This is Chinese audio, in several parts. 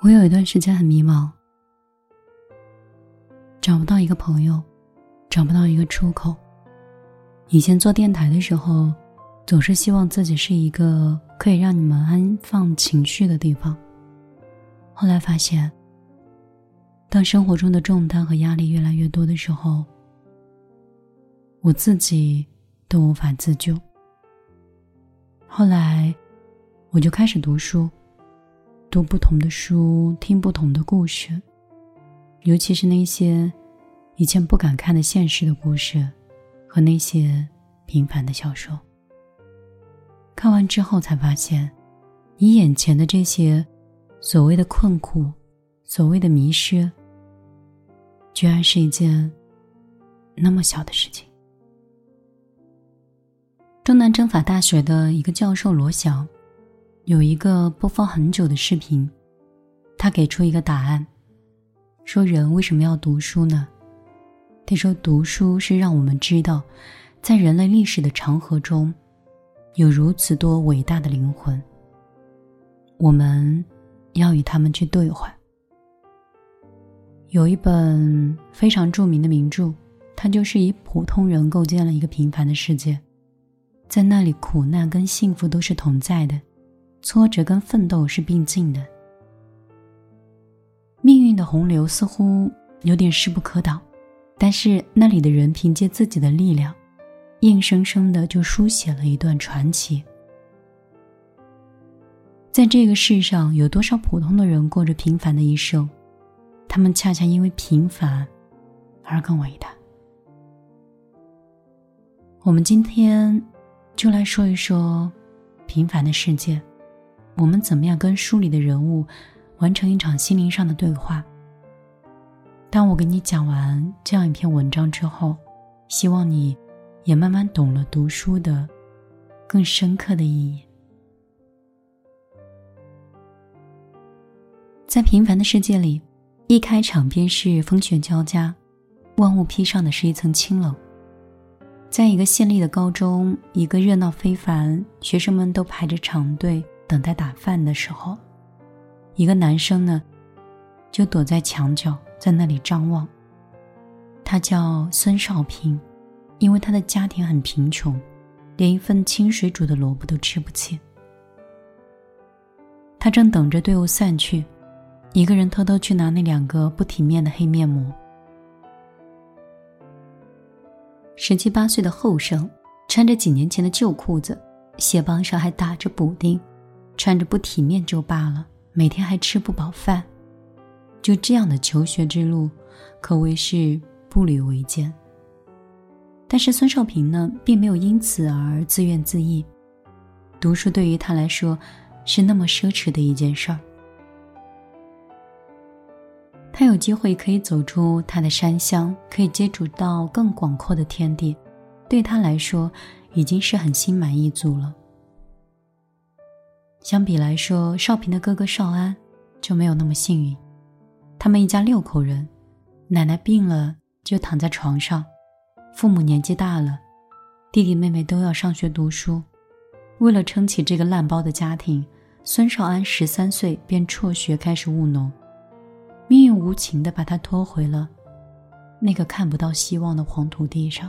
我有一段时间很迷茫，找不到一个朋友，找不到一个出口。以前做电台的时候，总是希望自己是一个可以让你们安放情绪的地方。后来发现，当生活中的重担和压力越来越多的时候，我自己都无法自救。后来，我就开始读书。读不同的书，听不同的故事，尤其是那些以前不敢看的现实的故事，和那些平凡的小说。看完之后才发现，你眼前的这些所谓的困苦，所谓的迷失，居然是一件那么小的事情。中南政法大学的一个教授罗翔。有一个播放很久的视频，他给出一个答案，说人为什么要读书呢？他说读书是让我们知道，在人类历史的长河中，有如此多伟大的灵魂，我们要与他们去对话。有一本非常著名的名著，它就是以普通人构建了一个平凡的世界，在那里苦难跟幸福都是同在的。挫折跟奋斗是并进的，命运的洪流似乎有点势不可挡，但是那里的人凭借自己的力量，硬生生的就书写了一段传奇。在这个世上，有多少普通的人过着平凡的一生，他们恰恰因为平凡而更伟大。我们今天就来说一说平凡的世界。我们怎么样跟书里的人物完成一场心灵上的对话？当我给你讲完这样一篇文章之后，希望你也慢慢懂了读书的更深刻的意义。在平凡的世界里，一开场便是风雪交加，万物披上的是一层清冷。在一个县立的高中，一个热闹非凡，学生们都排着长队。等待打饭的时候，一个男生呢，就躲在墙角，在那里张望。他叫孙少平，因为他的家庭很贫穷，连一份清水煮的萝卜都吃不起。他正等着队伍散去，一个人偷偷去拿那两个不体面的黑面膜。十七八岁的后生，穿着几年前的旧裤子，鞋帮上还打着补丁。穿着不体面就罢了，每天还吃不饱饭，就这样的求学之路，可谓是步履维艰。但是孙少平呢，并没有因此而自怨自艾，读书对于他来说，是那么奢侈的一件事儿。他有机会可以走出他的山乡，可以接触到更广阔的天地，对他来说，已经是很心满意足了。相比来说，少平的哥哥少安就没有那么幸运。他们一家六口人，奶奶病了就躺在床上，父母年纪大了，弟弟妹妹都要上学读书。为了撑起这个烂包的家庭，孙少安十三岁便辍学开始务农。命运无情地把他拖回了那个看不到希望的黄土地上。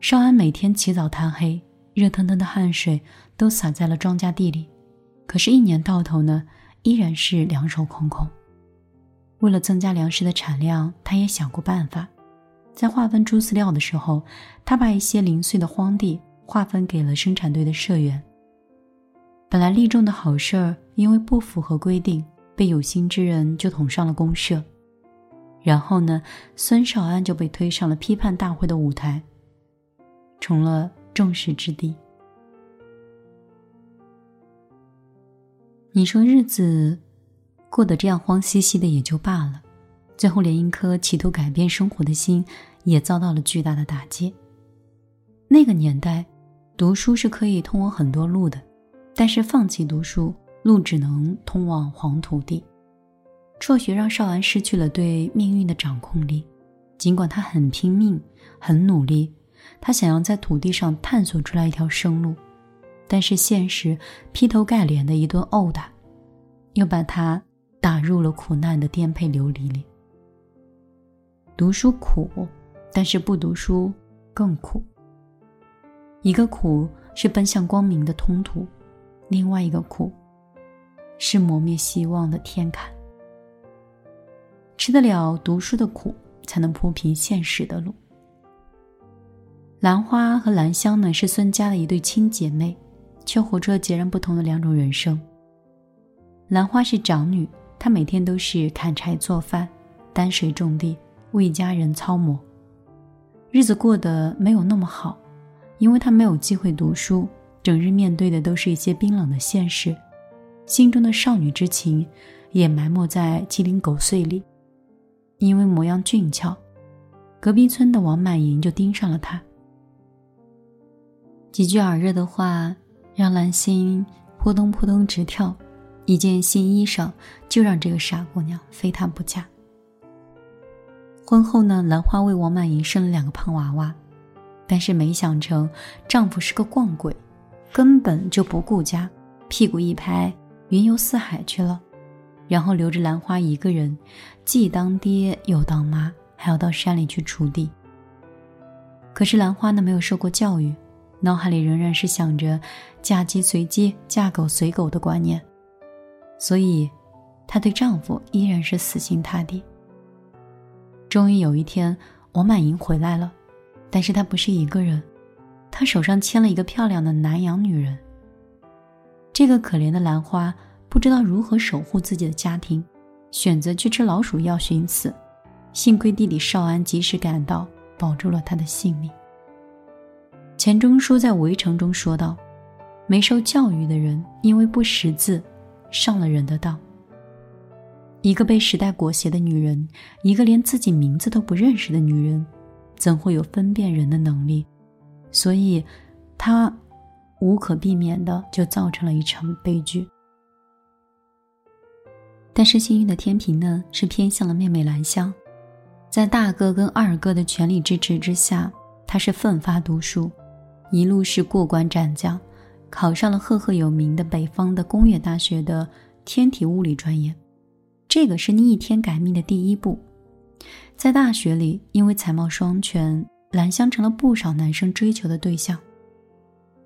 少安每天起早贪黑。热腾腾的汗水都洒在了庄稼地里，可是，一年到头呢，依然是两手空空。为了增加粮食的产量，他也想过办法。在划分猪饲料的时候，他把一些零碎的荒地划分给了生产队的社员。本来立众的好事儿，因为不符合规定，被有心之人就捅上了公社。然后呢，孙少安就被推上了批判大会的舞台，成了。众矢之的。你说日子过得这样慌兮兮的也就罢了，最后连一颗企图改变生活的心也遭到了巨大的打击。那个年代，读书是可以通往很多路的，但是放弃读书，路只能通往黄土地。辍学让少安失去了对命运的掌控力，尽管他很拼命，很努力。他想要在土地上探索出来一条生路，但是现实劈头盖脸的一顿殴打，又把他打入了苦难的颠沛流离里。读书苦，但是不读书更苦。一个苦是奔向光明的通途，另外一个苦是磨灭希望的天坎。吃得了读书的苦，才能铺平现实的路。兰花和兰香呢，是孙家的一对亲姐妹，却活出了截然不同的两种人生。兰花是长女，她每天都是砍柴做饭、担水种地。为家人操磨，日子过得没有那么好，因为她没有机会读书，整日面对的都是一些冰冷的现实，心中的少女之情也埋没在鸡零狗碎里。因为模样俊俏，隔壁村的王满银就盯上了她。几句耳热的话让兰心扑通扑通直跳，一件新衣裳就让这个傻姑娘非他不嫁。婚后呢，兰花为王满银生了两个胖娃娃，但是没想成丈夫是个逛鬼，根本就不顾家，屁股一拍，云游四海去了，然后留着兰花一个人，既当爹又当妈，还要到山里去锄地。可是兰花呢，没有受过教育，脑海里仍然是想着嫁鸡随鸡，嫁狗随狗的观念，所以她对丈夫依然是死心塌地。终于有一天，王满银回来了，但是他不是一个人，他手上牵了一个漂亮的南洋女人。这个可怜的兰花不知道如何守护自己的家庭，选择去吃老鼠药寻死。幸亏弟弟少安及时赶到，保住了他的性命。钱钟书在《围城》中说道：“没受教育的人，因为不识字，上了人的当。”一个被时代裹挟的女人，一个连自己名字都不认识的女人，怎会有分辨人的能力？所以，她无可避免的就造成了一场悲剧。但是幸运的天平呢，是偏向了妹妹兰香，在大哥跟二哥的全力支持之下，她是奋发读书，一路是过关斩将，考上了赫赫有名的北方的工业大学的天体物理专业。这个是逆天改命的第一步，在大学里，因为才貌双全，兰香成了不少男生追求的对象。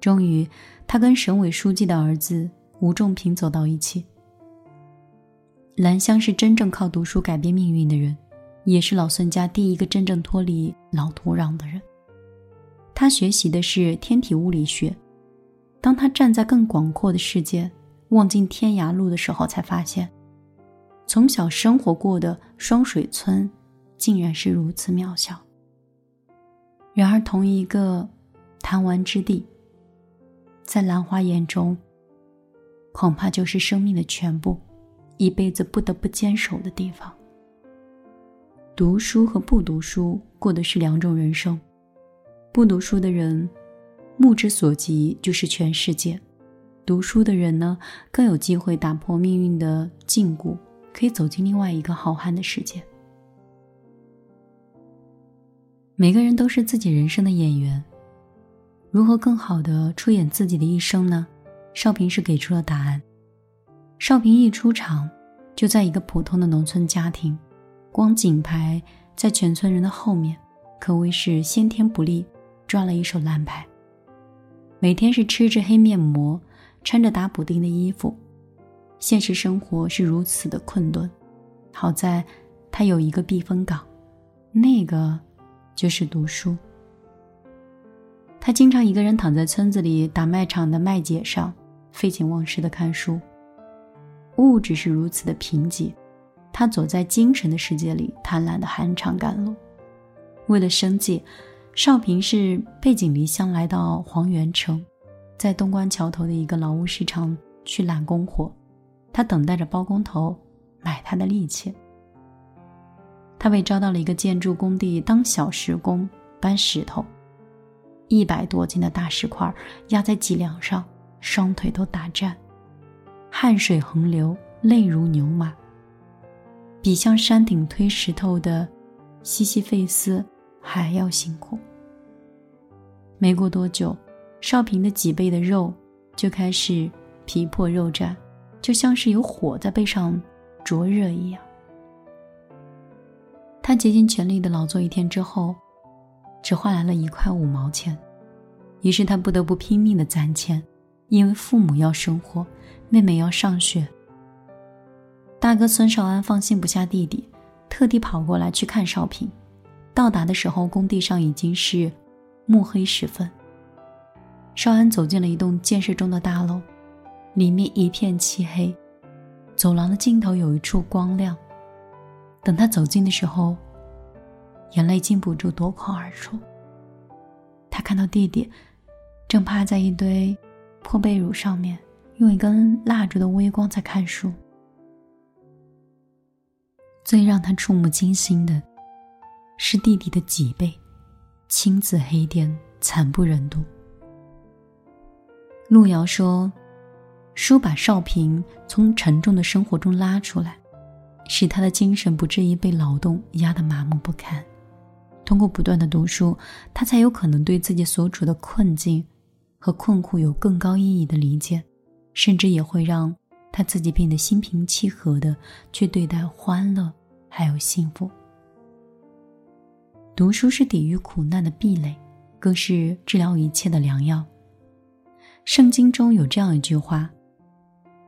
终于，她跟省委书记的儿子吴仲平走到一起。兰香是真正靠读书改变命运的人，也是老孙家第一个真正脱离老土壤的人。他学习的是天体物理学。当他站在更广阔的世界，望尽天涯路的时候，才发现。从小生活过的双水村，竟然是如此渺小。然而，同一个弹丸之地，在兰花眼中，恐怕就是生命的全部，一辈子不得不坚守的地方。读书和不读书过的是两种人生。不读书的人，目之所及就是全世界；读书的人呢，更有机会打破命运的禁锢。可以走进另外一个浩瀚的世界。每个人都是自己人生的演员，如何更好的出演自己的一生呢？少平是给出了答案。少平一出场，就在一个普通的农村家庭，光景牌在全村人的后面，可谓是先天不利，赚了一手烂牌。每天是吃着黑面膜，穿着打补丁的衣服。现实生活是如此的困顿，好在他有一个避风港，那个就是读书。他经常一个人躺在村子里打麦场的麦秸上，废寝忘食的看书。物质是如此的贫瘠，他走在精神的世界里，贪婪的酣畅赶路。为了生计，少平是背井离乡来到黄原城，在东关桥头的一个劳务市场去揽工活。他等待着包工头买他的力气。他被招到了一个建筑工地当小时工搬石头，一百多斤的大石块压在脊梁上，双腿都打颤，汗水横流，泪如牛马，比向山顶推石头的西西弗斯还要辛苦。没过多久，少平的脊背的肉就开始皮破肉绽。就像是有火在背上灼热一样。他竭尽全力的劳作一天之后，只换来了一块五毛钱，于是他不得不拼命的攒钱，因为父母要生活，妹妹要上学。大哥孙少安放心不下弟弟，特地跑过来去看少平。到达的时候，工地上已经是暮黑时分。少安走进了一栋建设中的大楼，里面一片漆黑，走廊的尽头有一处光亮。等他走近的时候，眼泪禁不住夺眶而出。他看到弟弟正趴在一堆破被褥上面，用一根蜡烛的微光在看书。最让他触目惊心的，是弟弟的脊背，青紫黑店，惨不忍睹。路遥说：“书把少平从沉重的生活中拉出来，使他的精神不至于被劳动压得麻木不堪。通过不断的读书，他才有可能对自己所处的困境和困苦有更高意义的理解，甚至也会让。”他自己变得心平气和的去对待欢乐，还有幸福。读书是抵御苦难的壁垒，更是治疗一切的良药。圣经中有这样一句话：“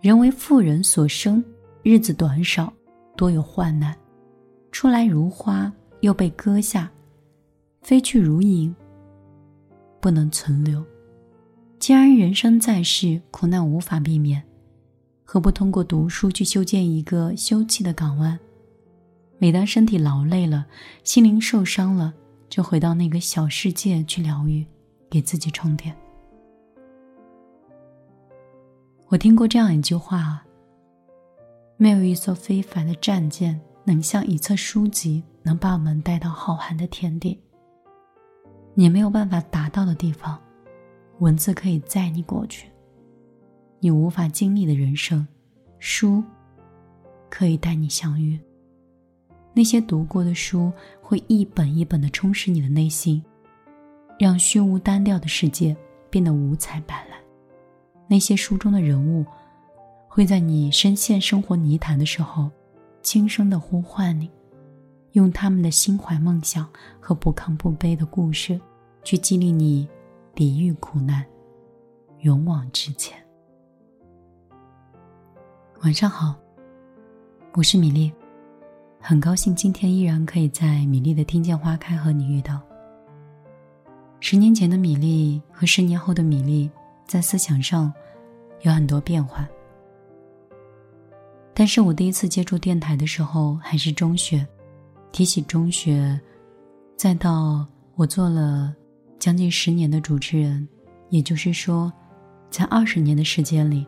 人为富人所生，日子短少，多有患难。出来如花，又被割下；飞去如影，不能存留。”既然人生在世，苦难无法避免。何不通过读书去修建一个休憩的港湾？每当身体劳累了，心灵受伤了，就回到那个小世界去疗愈，给自己充电。我听过这样一句话啊：没有一艘非凡的战舰能像一册书籍，能把我们带到浩瀚的天地。你没有办法达到的地方，文字可以载你过去。你无法经历的人生，书可以带你相遇。那些读过的书会一本一本的充实你的内心，让虚无单调的世界变得五彩斑斓。那些书中的人物会在你深陷生活泥潭的时候，轻声的呼唤你，用他们的心怀梦想和不亢不卑的故事，去激励你抵御苦难，勇往直前。晚上好，我是米粒，很高兴今天依然可以在米粒的听见花开和你遇到。十年前的米粒和十年后的米粒在思想上有很多变化，但是我第一次接触电台的时候还是中学，提起中学，再到我做了将近十年的主持人，也就是说，在二十年的时间里。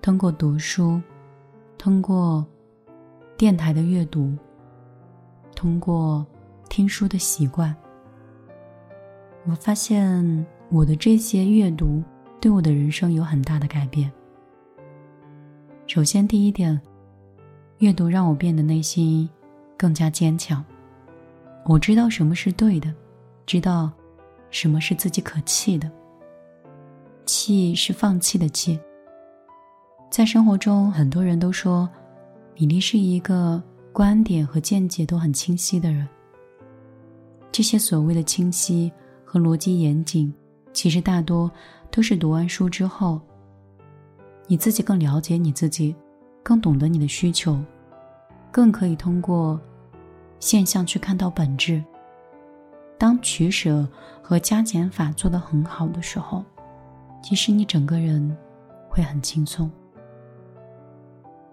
通过读书，通过电台的阅读，通过听书的习惯，我发现我的这些阅读对我的人生有很大的改变。首先，第一点，阅读让我变得内心更加坚强。我知道什么是对的，知道什么是自己可弃的。弃是放弃的弃。在生活中，很多人都说，米粒是一个观点和见解都很清晰的人。这些所谓的清晰和逻辑严谨，其实大多都是读完书之后，你自己更了解你自己，更懂得你的需求，更可以通过现象去看到本质。当取舍和加减法做得很好的时候，其实你整个人会很轻松。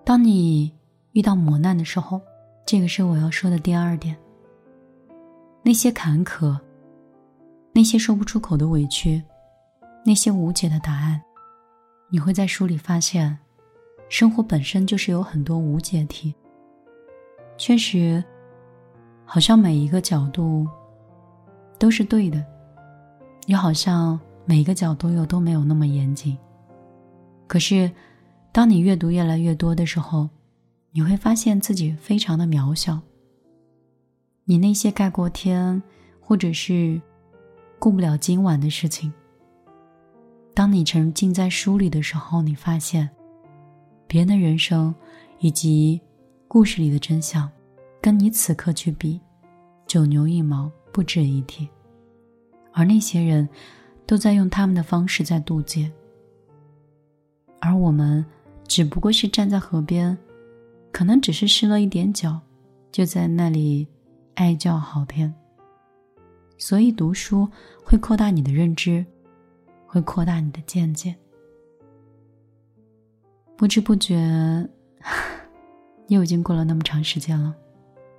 当你遇到磨难的时候，这个是我要说的第二点。那些坎坷，那些说不出口的委屈，那些无解的答案，你会在书里发现，生活本身就是有很多无解题。确实，好像每一个角度都是对的，又好像每一个角度又都没有那么严谨。可是。当你阅读越来越多的时候，你会发现自己非常的渺小。你那些盖过天，或者是顾不了今晚的事情。当你沉浸在书里的时候，你发现别人的人生以及故事里的真相，跟你此刻去比，九牛一毛，不值一提。而那些人，都在用他们的方式在渡劫，而我们只不过是站在河边，可能只是湿了一点脚，就在那里哀叫好天。所以读书会扩大你的认知，会扩大你的见解。不知不觉，又已经过了那么长时间了。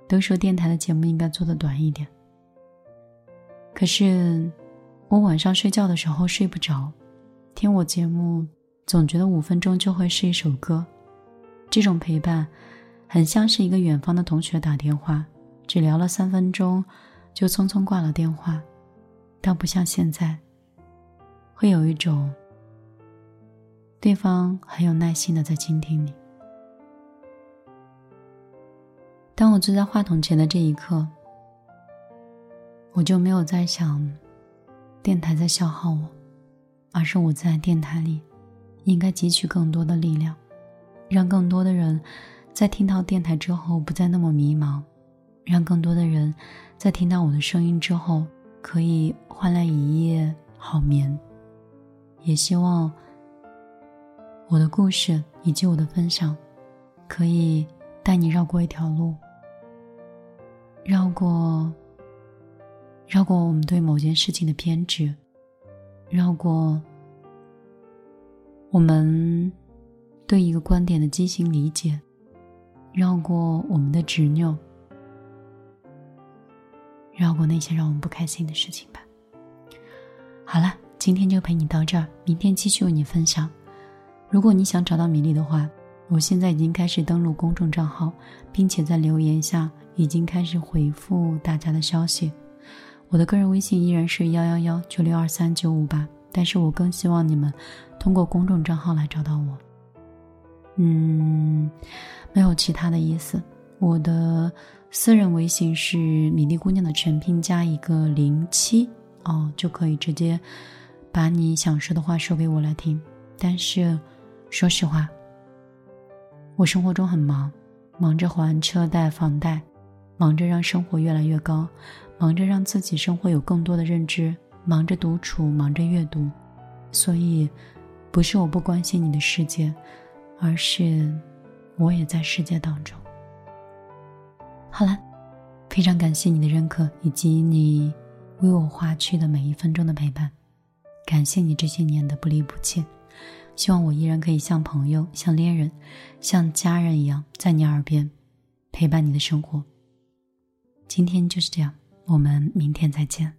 都说电台的节目应该做的短一点，可是我晚上睡觉的时候睡不着，听我节目总觉得五分钟就会是一首歌。这种陪伴，很像是一个远方的同学打电话，只聊了三分钟，就匆匆挂了电话。倒不像现在，会有一种。对方很有耐心的在倾听你。当我坐在话筒前的这一刻，我就没有在想电台在消耗我，而是我在电台里应该汲取更多的力量，让更多的人在听到电台之后不再那么迷茫，让更多的人在听到我的声音之后可以换来一夜好眠。也希望。我的故事以及我的分享，可以带你绕过一条路，绕过，绕过我们对某件事情的偏执，绕过我们对一个观点的畸形理解，绕过我们的执拗，绕过那些让我们不开心的事情吧。好了，今天就陪你到这儿，明天继续为你分享。如果你想找到米粒的话，我现在已经开始登录公众账号，并且在留言下已经开始回复大家的消息。我的个人微信依然是幺幺幺九六二三九五八，但是我更希望你们通过公众账号来找到我。嗯，没有其他的意思。我的私人微信是米粒姑娘的全拼加一个零七哦，就可以直接把你想说的话说给我来听。但是。说实话，我生活中很忙，忙着还车贷、房贷，忙着让生活越来越高，忙着让自己生活有更多的认知，忙着独处，忙着阅读，所以，不是我不关心你的世界，而是我也在世界当中。好了，非常感谢你的认可以及你为我花去的每一分钟的陪伴，感谢你这些年的不离不弃。希望我依然可以像朋友、像恋人、像家人一样，在你耳边陪伴你的生活。今天就是这样，我们明天再见。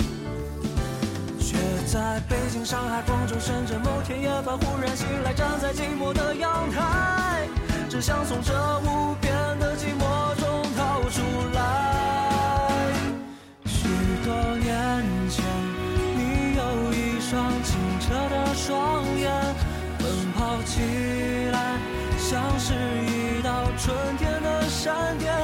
在北京、上海、广州、深圳，某天夜半忽然醒来，站在寂寞的阳台，只想从这无边的寂寞中逃出来。许多年前，你有一双清澈的双眼，奔跑起来像是一道春天的闪电，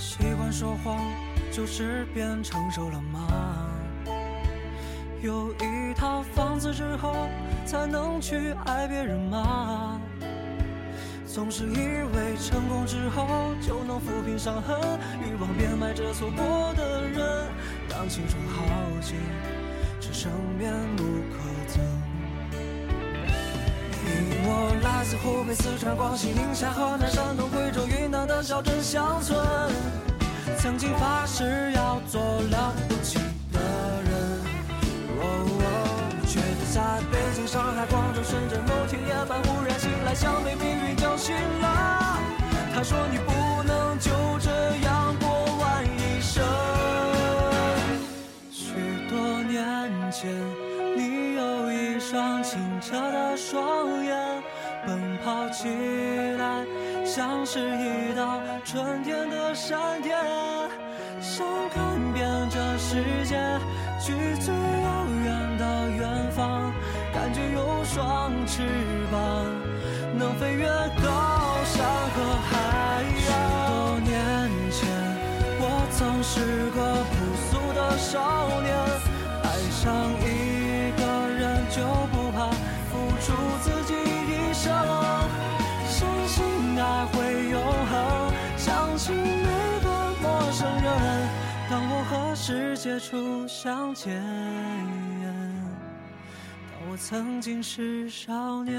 习惯说谎，就是变成熟了吗？有一套房子之后，才能去爱别人吗？总是以为成功之后就能抚平伤痕，欲望变卖着错过的人，当青春耗尽，只剩面目可。我来自湖北、四川、广西、宁夏、河南、山东、贵州、云南的小镇乡村，曾经发誓要做了不起的人，哦哦，却在北京、上海、广州、深圳某天夜半忽然醒来，像被命运叫醒了。他说你不能就这样过完一生。许多年前，双清澈的双眼，奔跑起来像是一道春天的闪电，想看遍这世界，去最遥远的远方，感觉有双翅膀，能飞越高山和海洋。许多年前，我曾是个朴素的少年，爱上世界初相见当我曾经是少年。